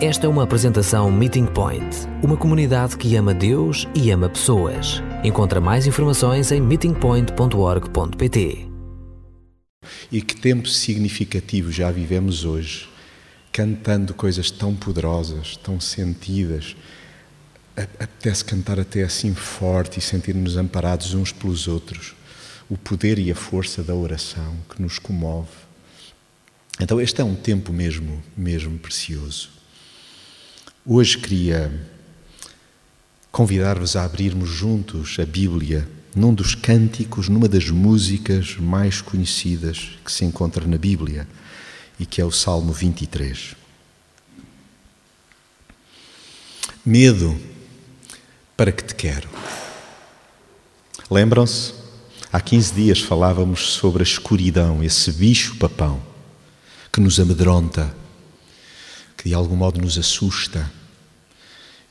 Esta é uma apresentação Meeting Point, uma comunidade que ama Deus e ama pessoas. Encontra mais informações em meetingpoint.org.pt. E que tempo significativo já vivemos hoje, cantando coisas tão poderosas, tão sentidas. Apetece cantar até assim forte e sentir-nos amparados uns pelos outros. O poder e a força da oração que nos comove. Então, este é um tempo mesmo, mesmo precioso. Hoje queria convidar-vos a abrirmos juntos a Bíblia num dos cânticos, numa das músicas mais conhecidas que se encontra na Bíblia e que é o Salmo 23. Medo, para que te quero? Lembram-se? Há 15 dias falávamos sobre a escuridão, esse bicho-papão que nos amedronta, que de algum modo nos assusta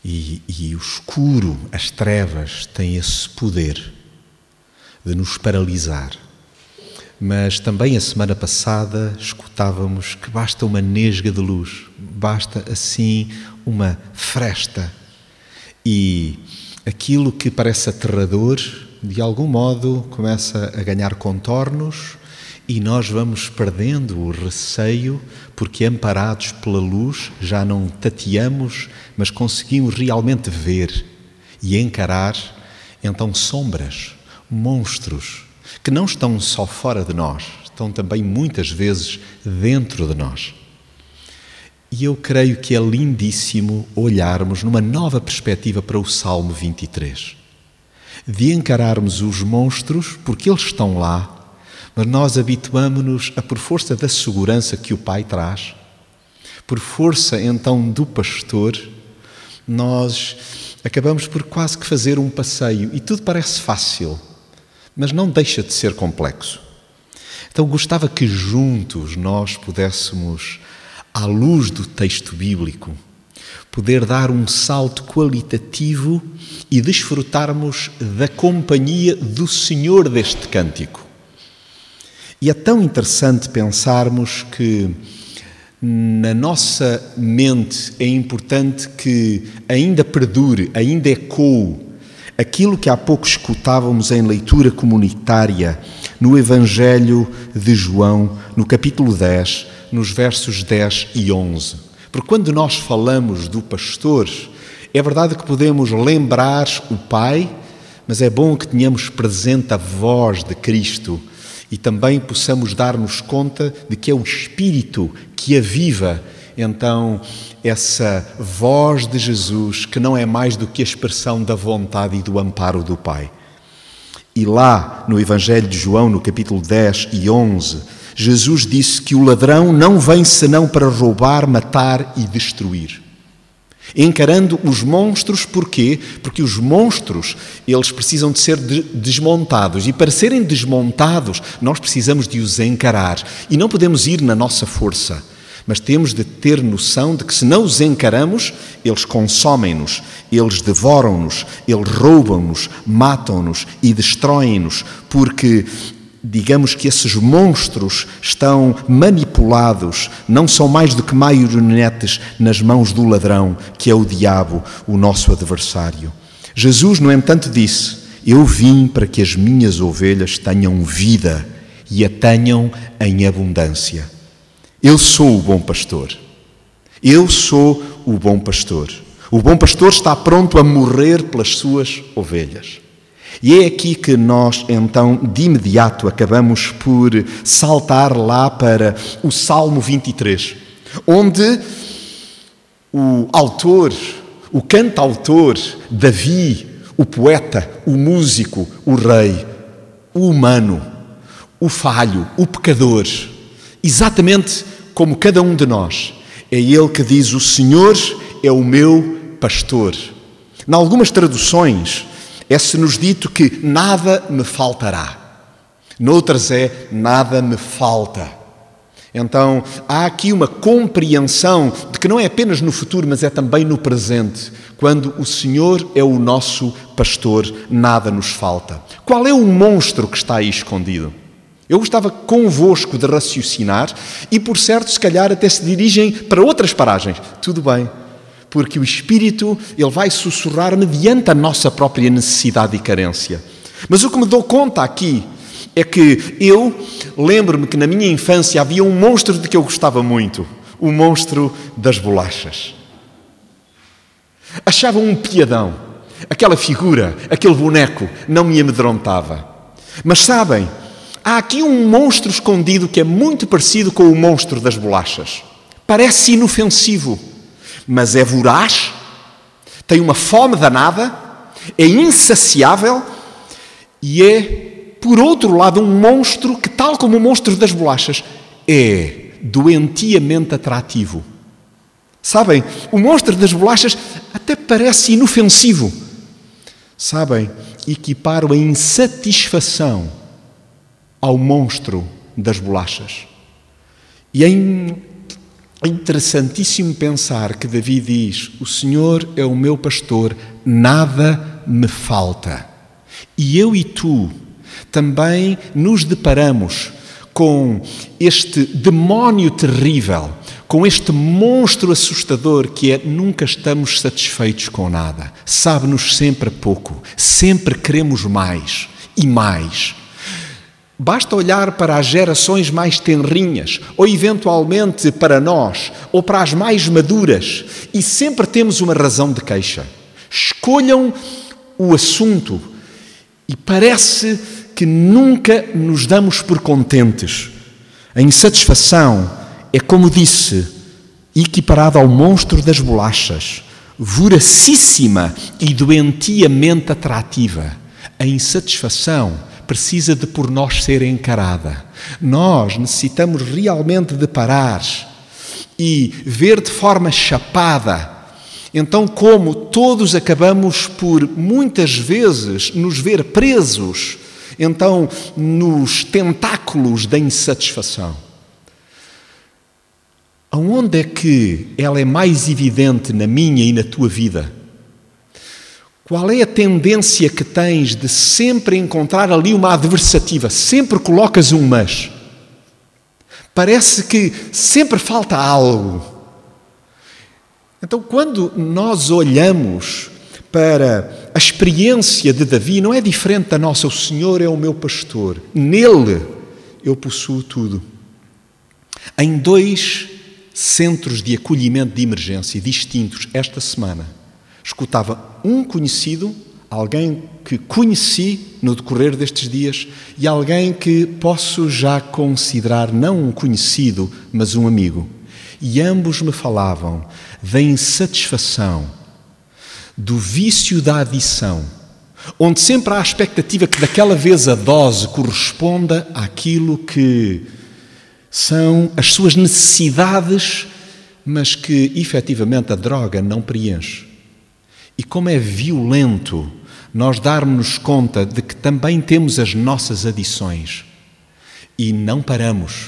e, e o escuro, as trevas, têm esse poder de nos paralisar. Mas também a semana passada escutávamos que basta uma nesga de luz, basta assim uma fresta. E aquilo que parece aterrador, de algum modo, começa a ganhar contornos e nós vamos perdendo o receio, porque amparados pela luz já não tateamos, mas conseguimos realmente ver e encarar então sombras, monstros, que não estão só fora de nós, estão também muitas vezes dentro de nós. E eu creio que é lindíssimo olharmos numa nova perspectiva para o Salmo 23. De encararmos os monstros, porque eles estão lá, mas nós habituamos-nos a, por força da segurança que o Pai traz, por força então do pastor, nós acabamos por quase que fazer um passeio e tudo parece fácil, mas não deixa de ser complexo. Então gostava que juntos nós pudéssemos, à luz do texto bíblico, poder dar um salto qualitativo e desfrutarmos da companhia do Senhor deste cântico. E é tão interessante pensarmos que na nossa mente é importante que ainda perdure, ainda ecoe aquilo que há pouco escutávamos em leitura comunitária no Evangelho de João, no capítulo 10, nos versos 10 e 11. Porque quando nós falamos do pastor, é verdade que podemos lembrar o Pai, mas é bom que tenhamos presente a voz de Cristo e também possamos dar-nos conta de que é o Espírito que aviva então essa voz de Jesus, que não é mais do que a expressão da vontade e do amparo do Pai. E lá no Evangelho de João, no capítulo 10 e 11, Jesus disse que o ladrão não vem senão para roubar, matar e destruir encarando os monstros, porquê? Porque os monstros, eles precisam de ser desmontados. E para serem desmontados, nós precisamos de os encarar. E não podemos ir na nossa força, mas temos de ter noção de que se não os encaramos, eles consomem-nos, eles devoram-nos, eles roubam-nos, matam-nos e destroem-nos, porque digamos que esses monstros estão manipulados, não são mais do que marionetes nas mãos do ladrão, que é o diabo, o nosso adversário. Jesus, no entanto, disse: Eu vim para que as minhas ovelhas tenham vida e a tenham em abundância. Eu sou o bom pastor. Eu sou o bom pastor. O bom pastor está pronto a morrer pelas suas ovelhas. E é aqui que nós, então, de imediato acabamos por saltar lá para o Salmo 23, onde o autor, o cantautor, Davi, o poeta, o músico, o rei, o humano, o falho, o pecador, exatamente como cada um de nós, é ele que diz: O Senhor é o meu pastor. Em algumas traduções, é-se-nos dito que nada me faltará. Noutras é nada me falta. Então há aqui uma compreensão de que não é apenas no futuro, mas é também no presente. Quando o Senhor é o nosso pastor, nada nos falta. Qual é o monstro que está aí escondido? Eu gostava convosco de raciocinar e, por certo, se calhar até se dirigem para outras paragens. Tudo bem, porque o Espírito ele vai sussurrar mediante a nossa própria necessidade e carência. Mas o que me dou conta aqui é que eu lembro-me que na minha infância havia um monstro de que eu gostava muito, o monstro das bolachas. Achava um piadão. Aquela figura, aquele boneco, não me amedrontava. Mas sabem, Há aqui um monstro escondido que é muito parecido com o monstro das bolachas. Parece inofensivo, mas é voraz, tem uma fome danada, é insaciável e é, por outro lado, um monstro que, tal como o monstro das bolachas, é doentiamente atrativo. Sabem, o monstro das bolachas até parece inofensivo. Sabem, equipar a insatisfação ao monstro das bolachas. E é interessantíssimo pensar que Davi diz: O Senhor é o meu pastor, nada me falta. E eu e tu também nos deparamos com este demónio terrível, com este monstro assustador que é nunca estamos satisfeitos com nada. Sabe-nos sempre pouco, sempre queremos mais e mais Basta olhar para as gerações mais tenrinhas, ou eventualmente para nós, ou para as mais maduras, e sempre temos uma razão de queixa. Escolham o assunto e parece que nunca nos damos por contentes. A insatisfação é, como disse, equiparada ao monstro das bolachas, voracíssima e doentiamente atrativa. A insatisfação precisa de por nós ser encarada. Nós necessitamos realmente de parar e ver de forma chapada. Então, como todos acabamos por muitas vezes nos ver presos, então nos tentáculos da insatisfação. Aonde é que ela é mais evidente na minha e na tua vida? Qual é a tendência que tens de sempre encontrar ali uma adversativa? Sempre colocas um mas. Parece que sempre falta algo. Então, quando nós olhamos para a experiência de Davi, não é diferente da nossa. O Senhor é o meu pastor. Nele eu possuo tudo. Em dois centros de acolhimento de emergência distintos esta semana, escutava um conhecido, alguém que conheci no decorrer destes dias e alguém que posso já considerar não um conhecido, mas um amigo. E ambos me falavam da insatisfação, do vício da adição, onde sempre há a expectativa que daquela vez a dose corresponda àquilo que são as suas necessidades, mas que efetivamente a droga não preenche. E como é violento nós darmos conta de que também temos as nossas adições e não paramos.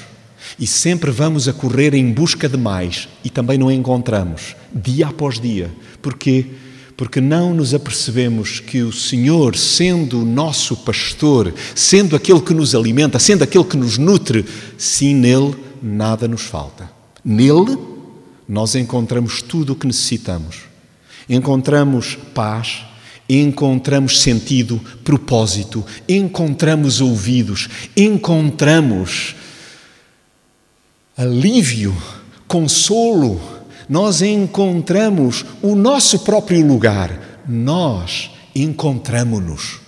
E sempre vamos a correr em busca de mais e também não encontramos, dia após dia. Porquê? Porque não nos apercebemos que o Senhor, sendo o nosso pastor, sendo aquele que nos alimenta, sendo aquele que nos nutre, sim, nele nada nos falta. Nele nós encontramos tudo o que necessitamos encontramos paz, encontramos sentido, propósito, encontramos ouvidos, encontramos alívio, consolo, nós encontramos o nosso próprio lugar, nós encontramos-nos.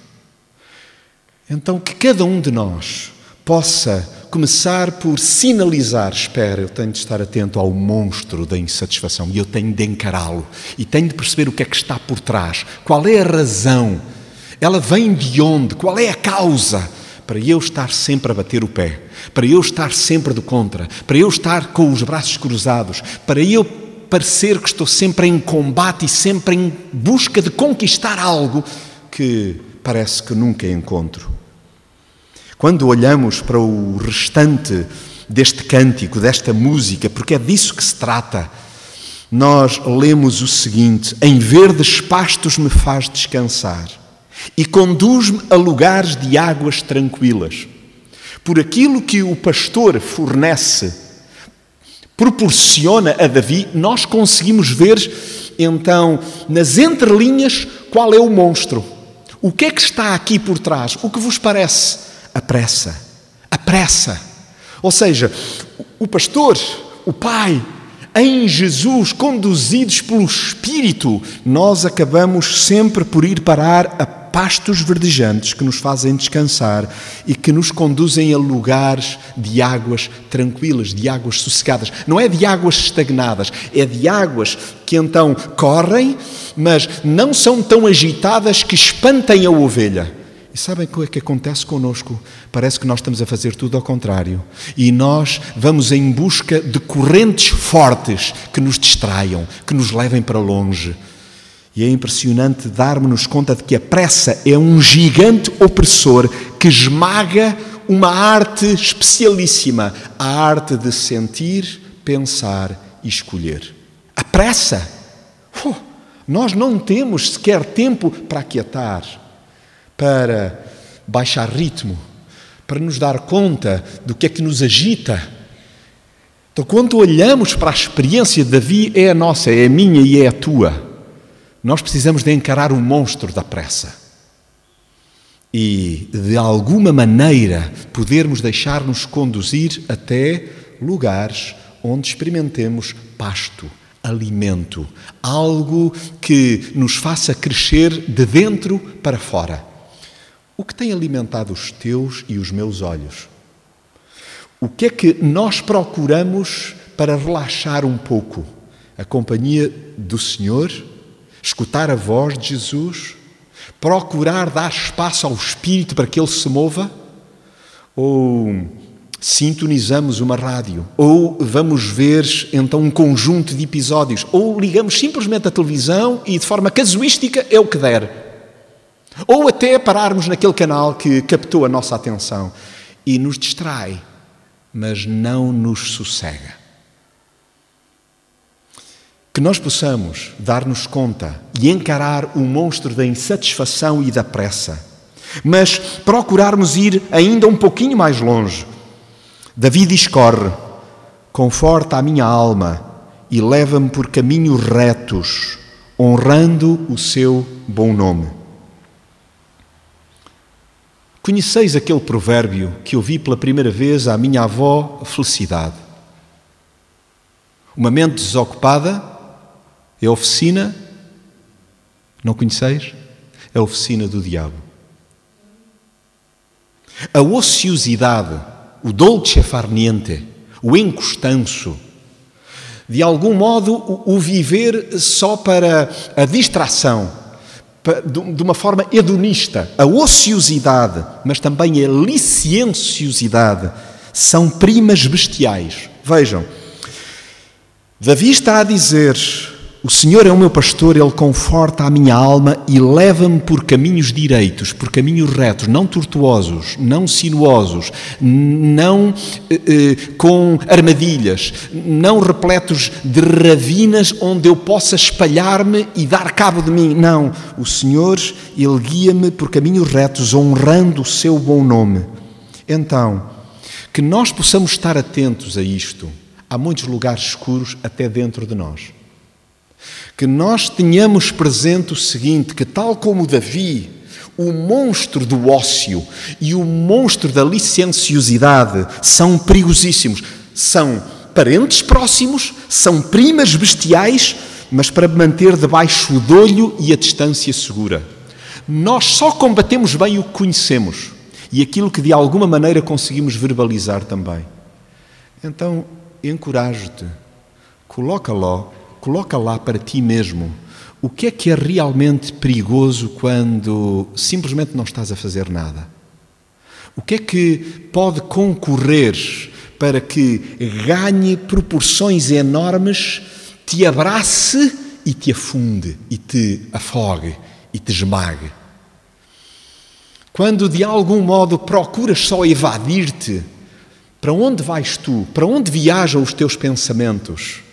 Então, que cada um de nós possa começar por sinalizar: espera, eu tenho de estar atento ao monstro da insatisfação e eu tenho de encará-lo e tenho de perceber o que é que está por trás, qual é a razão, ela vem de onde, qual é a causa, para eu estar sempre a bater o pé, para eu estar sempre do contra, para eu estar com os braços cruzados, para eu parecer que estou sempre em combate e sempre em busca de conquistar algo que parece que nunca encontro. Quando olhamos para o restante deste cântico, desta música, porque é disso que se trata, nós lemos o seguinte: Em verdes pastos me faz descansar e conduz-me a lugares de águas tranquilas. por aquilo que o pastor fornece, proporciona a Davi, nós conseguimos ver então nas entrelinhas qual é o monstro. O que é que está aqui por trás? O que vos parece? A pressa. A pressa. Ou seja, o pastor, o pai, em Jesus, conduzidos pelo Espírito, nós acabamos sempre por ir parar a pastos verdejantes que nos fazem descansar e que nos conduzem a lugares de águas tranquilas, de águas sossegadas. Não é de águas estagnadas, é de águas que então correm, mas não são tão agitadas que espantem a ovelha. E sabem o que é que acontece conosco? Parece que nós estamos a fazer tudo ao contrário. E nós vamos em busca de correntes fortes que nos distraiam, que nos levem para longe. E é impressionante darmos-nos conta de que a pressa é um gigante opressor que esmaga uma arte especialíssima, a arte de sentir, pensar e escolher. A pressa. Uh, nós não temos sequer tempo para aquietar, para baixar ritmo, para nos dar conta do que é que nos agita. Então, quando olhamos para a experiência de Davi, é a nossa, é a minha e é a tua. Nós precisamos de encarar o monstro da pressa e, de alguma maneira, podermos deixar-nos conduzir até lugares onde experimentemos pasto, alimento, algo que nos faça crescer de dentro para fora. O que tem alimentado os teus e os meus olhos? O que é que nós procuramos para relaxar um pouco? A companhia do Senhor? escutar a voz de Jesus, procurar dar espaço ao Espírito para que ele se mova, ou sintonizamos uma rádio, ou vamos ver então um conjunto de episódios, ou ligamos simplesmente a televisão e de forma casuística é o que der. Ou até pararmos naquele canal que captou a nossa atenção e nos distrai, mas não nos sossega que nós possamos dar-nos conta e encarar o monstro da insatisfação e da pressa, mas procurarmos ir ainda um pouquinho mais longe. Davi discorre: conforta a minha alma e leva-me por caminhos retos, honrando o seu bom nome. Conheceis aquele provérbio que ouvi pela primeira vez à minha avó Felicidade? Uma mente desocupada é oficina, não conheceis? É oficina do diabo. A ociosidade, o dolce far niente, o encostanço, de algum modo o viver só para a distração, de uma forma hedonista, a ociosidade, mas também a licienciosidade, são primas bestiais. Vejam, Davi está a dizer o Senhor é o meu pastor, Ele conforta a minha alma e leva-me por caminhos direitos, por caminhos retos, não tortuosos, não sinuosos, não eh, eh, com armadilhas, não repletos de ravinas onde eu possa espalhar-me e dar cabo de mim. Não, o Senhor, Ele guia-me por caminhos retos, honrando o seu bom nome. Então, que nós possamos estar atentos a isto. Há muitos lugares escuros até dentro de nós que nós tenhamos presente o seguinte: que tal como Davi, o monstro do ócio e o monstro da licenciosidade são perigosíssimos, são parentes próximos, são primas bestiais, mas para manter debaixo do olho e a distância segura. Nós só combatemos bem o que conhecemos e aquilo que de alguma maneira conseguimos verbalizar também. Então, encorajo-te, coloca lo Coloca lá para ti mesmo o que é que é realmente perigoso quando simplesmente não estás a fazer nada. O que é que pode concorrer para que ganhe proporções enormes, te abrace e te afunde, e te afogue, e te esmague. Quando de algum modo procuras só evadir-te, para onde vais tu? Para onde viajam os teus pensamentos?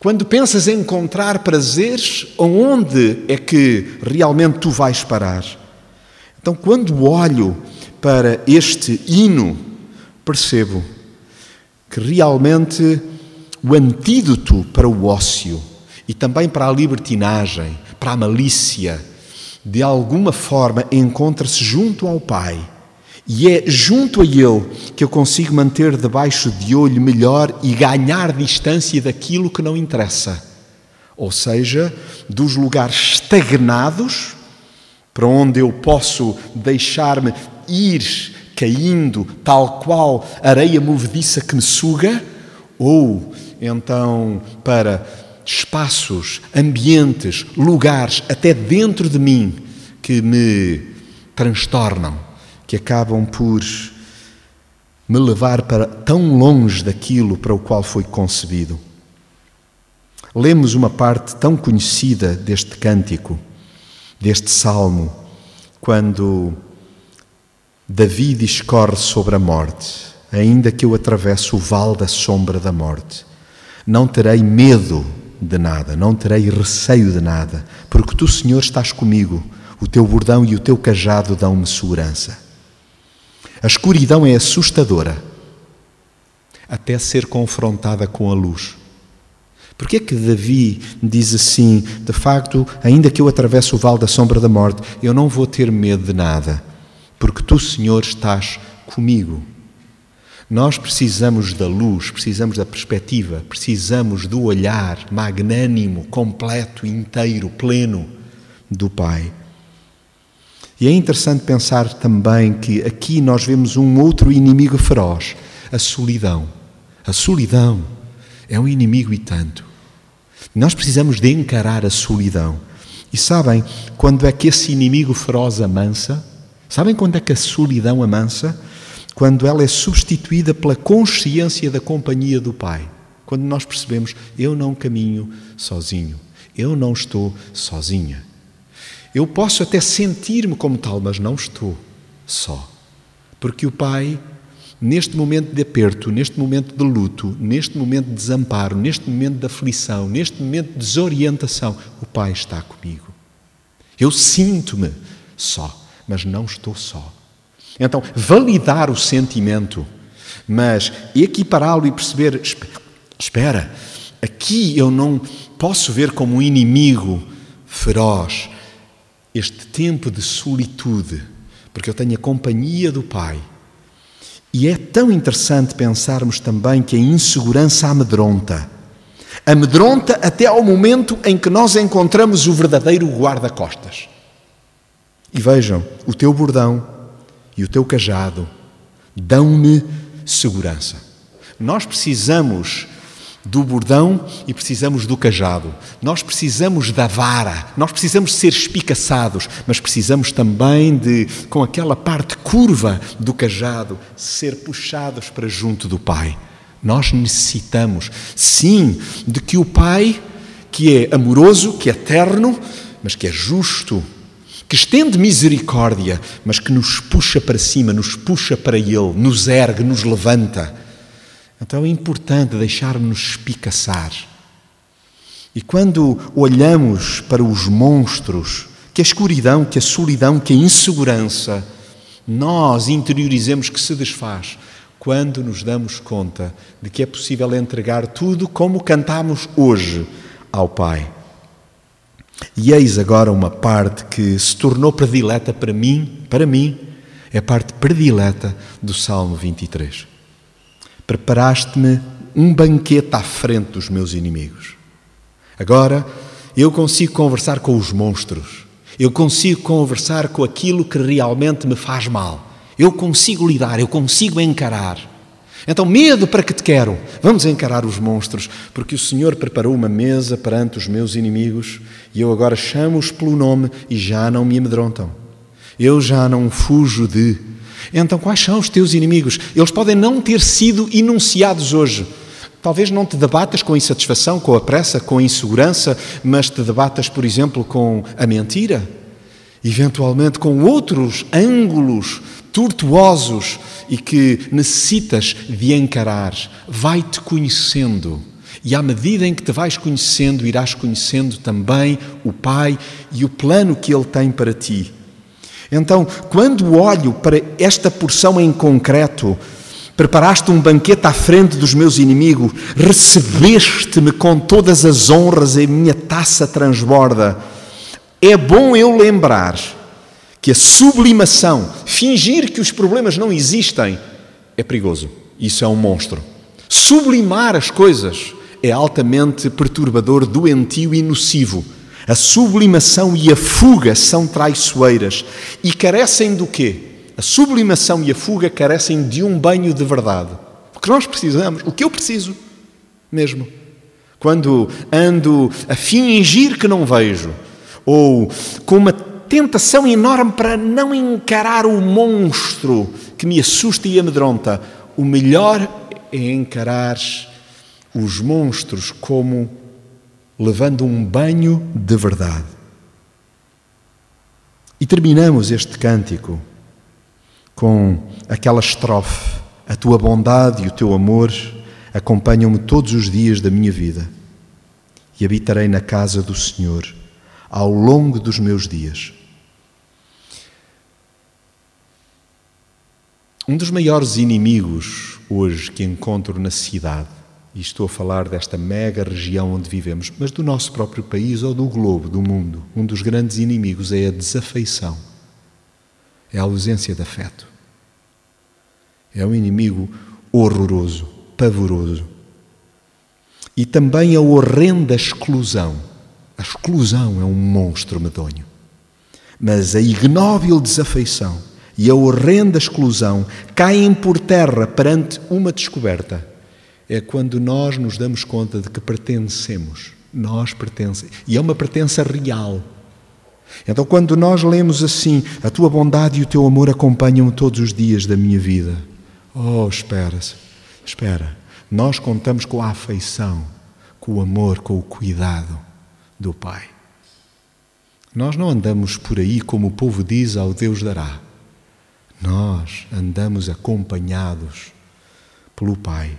Quando pensas em encontrar prazeres, onde é que realmente tu vais parar? Então, quando olho para este hino, percebo que realmente o antídoto para o ócio e também para a libertinagem, para a malícia, de alguma forma encontra-se junto ao Pai. E é junto a Ele que eu consigo manter debaixo de olho melhor e ganhar distância daquilo que não interessa. Ou seja, dos lugares estagnados, para onde eu posso deixar-me ir caindo, tal qual areia movediça que me suga, ou então para espaços, ambientes, lugares, até dentro de mim, que me transtornam, que acabam por me levar para tão longe daquilo para o qual foi concebido. Lemos uma parte tão conhecida deste cântico, deste salmo, quando Davi discorre sobre a morte, ainda que eu atravesse o vale da sombra da morte. Não terei medo de nada, não terei receio de nada, porque tu, Senhor, estás comigo, o teu bordão e o teu cajado dão-me segurança. A escuridão é assustadora, até ser confrontada com a luz. Porquê é que Davi diz assim, de facto, ainda que eu atravesse o vale da sombra da morte, eu não vou ter medo de nada, porque tu, Senhor, estás comigo. Nós precisamos da luz, precisamos da perspectiva, precisamos do olhar magnânimo, completo, inteiro, pleno do Pai. E é interessante pensar também que aqui nós vemos um outro inimigo feroz, a solidão. A solidão é um inimigo e tanto. Nós precisamos de encarar a solidão. E sabem quando é que esse inimigo feroz amansa? Sabem quando é que a solidão amansa? quando ela é substituída pela consciência da companhia do Pai. Quando nós percebemos, eu não caminho sozinho, eu não estou sozinha. Eu posso até sentir-me como tal, mas não estou só. Porque o Pai, neste momento de aperto, neste momento de luto, neste momento de desamparo, neste momento de aflição, neste momento de desorientação, o Pai está comigo. Eu sinto-me só, mas não estou só. Então, validar o sentimento, mas equipará-lo e perceber: espera, aqui eu não posso ver como um inimigo feroz este tempo de solitude, porque eu tenho a companhia do Pai. E é tão interessante pensarmos também que a insegurança amedronta. Amedronta até ao momento em que nós encontramos o verdadeiro guarda-costas. E vejam, o teu bordão, e o teu cajado dão-me segurança. Nós precisamos do bordão e precisamos do cajado. Nós precisamos da vara, nós precisamos ser espicaçados, mas precisamos também de, com aquela parte curva do cajado, ser puxados para junto do Pai. Nós necessitamos, sim, de que o Pai, que é amoroso, que é eterno, mas que é justo, que estende misericórdia, mas que nos puxa para cima, nos puxa para Ele, nos ergue, nos levanta. Então é importante deixar-nos espicaçar. E quando olhamos para os monstros, que a escuridão, que a solidão, que a insegurança, nós interiorizemos que se desfaz quando nos damos conta de que é possível entregar tudo como cantamos hoje ao Pai. E eis agora uma parte que se tornou predileta para mim, para mim, é a parte predileta do Salmo 23. Preparaste-me um banquete à frente dos meus inimigos. Agora eu consigo conversar com os monstros. Eu consigo conversar com aquilo que realmente me faz mal. Eu consigo lidar, eu consigo encarar. Então, medo para que te quero? Vamos encarar os monstros, porque o Senhor preparou uma mesa perante os meus inimigos e eu agora chamo-os pelo nome e já não me amedrontam. Eu já não fujo de. Então, quais são os teus inimigos? Eles podem não ter sido enunciados hoje. Talvez não te debatas com a insatisfação, com a pressa, com a insegurança, mas te debatas, por exemplo, com a mentira, eventualmente com outros ângulos tortuosos e que necessitas de encarar. Vai-te conhecendo. E à medida em que te vais conhecendo, irás conhecendo também o Pai e o plano que Ele tem para ti. Então, quando olho para esta porção em concreto, preparaste um banquete à frente dos meus inimigos, recebeste-me com todas as honras e a minha taça transborda. É bom eu lembrar que a sublimação, fingir que os problemas não existem, é perigoso. Isso é um monstro. Sublimar as coisas é altamente perturbador, doentio e nocivo. A sublimação e a fuga são traiçoeiras e carecem do quê? A sublimação e a fuga carecem de um banho de verdade. O que nós precisamos, o que eu preciso mesmo. Quando ando a fingir que não vejo, ou com uma tentação enorme para não encarar o monstro que me assusta e amedronta, o melhor é encarar os monstros como levando um banho de verdade. E terminamos este cântico com aquela estrofe: A tua bondade e o teu amor acompanham-me todos os dias da minha vida e habitarei na casa do Senhor ao longo dos meus dias. Um dos maiores inimigos hoje que encontro na cidade e estou a falar desta mega região onde vivemos, mas do nosso próprio país ou do globo, do mundo, um dos grandes inimigos é a desafeição, é a ausência de afeto. É um inimigo horroroso, pavoroso. E também a horrenda exclusão. A exclusão é um monstro medonho. Mas a ignóbil desafeição e a horrenda exclusão caem por terra perante uma descoberta é quando nós nos damos conta de que pertencemos. Nós pertencemos. E é uma pertença real. Então, quando nós lemos assim, a tua bondade e o teu amor acompanham todos os dias da minha vida. Oh, espera, espera. Nós contamos com a afeição, com o amor, com o cuidado do Pai. Nós não andamos por aí como o povo diz ao Deus dará. Nós andamos acompanhados pelo Pai.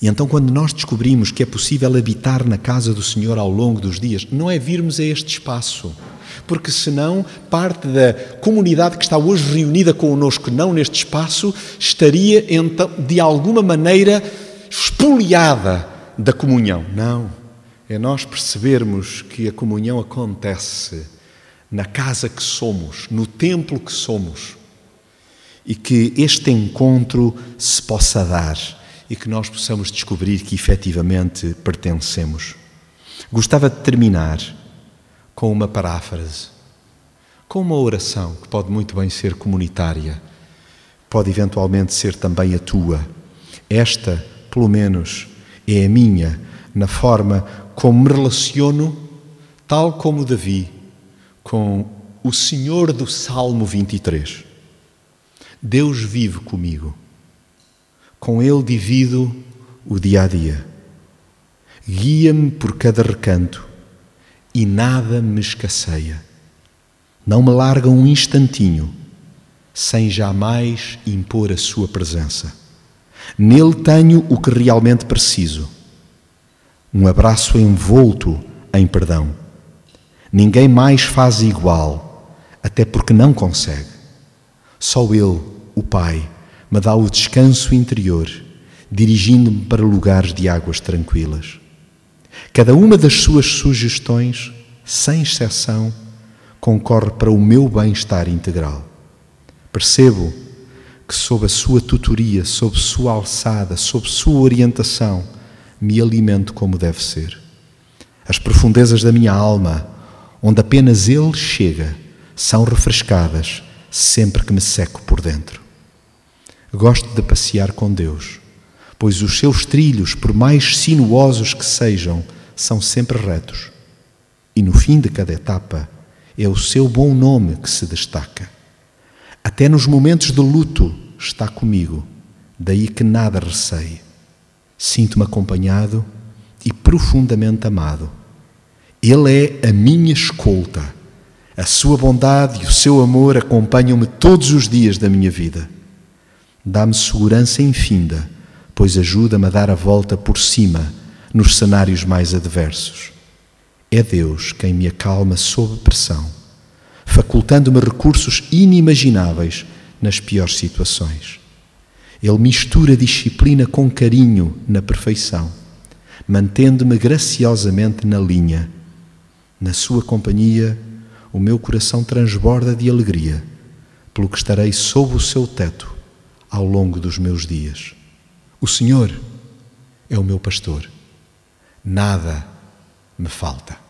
E então, quando nós descobrimos que é possível habitar na casa do Senhor ao longo dos dias, não é virmos a este espaço, porque senão parte da comunidade que está hoje reunida conosco, não neste espaço, estaria então, de alguma maneira espoliada da comunhão. Não. É nós percebermos que a comunhão acontece na casa que somos, no templo que somos, e que este encontro se possa dar e que nós possamos descobrir que efetivamente pertencemos. Gostava de terminar com uma paráfrase, com uma oração que pode muito bem ser comunitária, pode eventualmente ser também a tua. Esta, pelo menos, é a minha, na forma como me relaciono, tal como Davi, com o Senhor do Salmo 23. Deus vive comigo. Com Ele divido o dia a dia. Guia-me por cada recanto e nada me escasseia. Não me larga um instantinho sem jamais impor a Sua presença. Nele tenho o que realmente preciso. Um abraço envolto em perdão. Ninguém mais faz igual, até porque não consegue. Só Ele, o Pai, me dá o descanso interior, dirigindo-me para lugares de águas tranquilas. Cada uma das suas sugestões, sem exceção, concorre para o meu bem-estar integral. Percebo que, sob a sua tutoria, sob sua alçada, sob sua orientação, me alimento como deve ser. As profundezas da minha alma, onde apenas Ele chega, são refrescadas sempre que me seco por dentro. Gosto de passear com Deus, pois os seus trilhos, por mais sinuosos que sejam, são sempre retos. E no fim de cada etapa é o seu bom nome que se destaca. Até nos momentos de luto está comigo, daí que nada receio. Sinto-me acompanhado e profundamente amado. Ele é a minha escolta. A sua bondade e o seu amor acompanham-me todos os dias da minha vida. Dá-me segurança infinda, pois ajuda-me a dar a volta por cima nos cenários mais adversos. É Deus quem me acalma sob pressão, facultando-me recursos inimagináveis nas piores situações. Ele mistura disciplina com carinho na perfeição, mantendo-me graciosamente na linha. Na sua companhia, o meu coração transborda de alegria, pelo que estarei sob o seu teto ao longo dos meus dias. O Senhor é o meu pastor, nada me falta.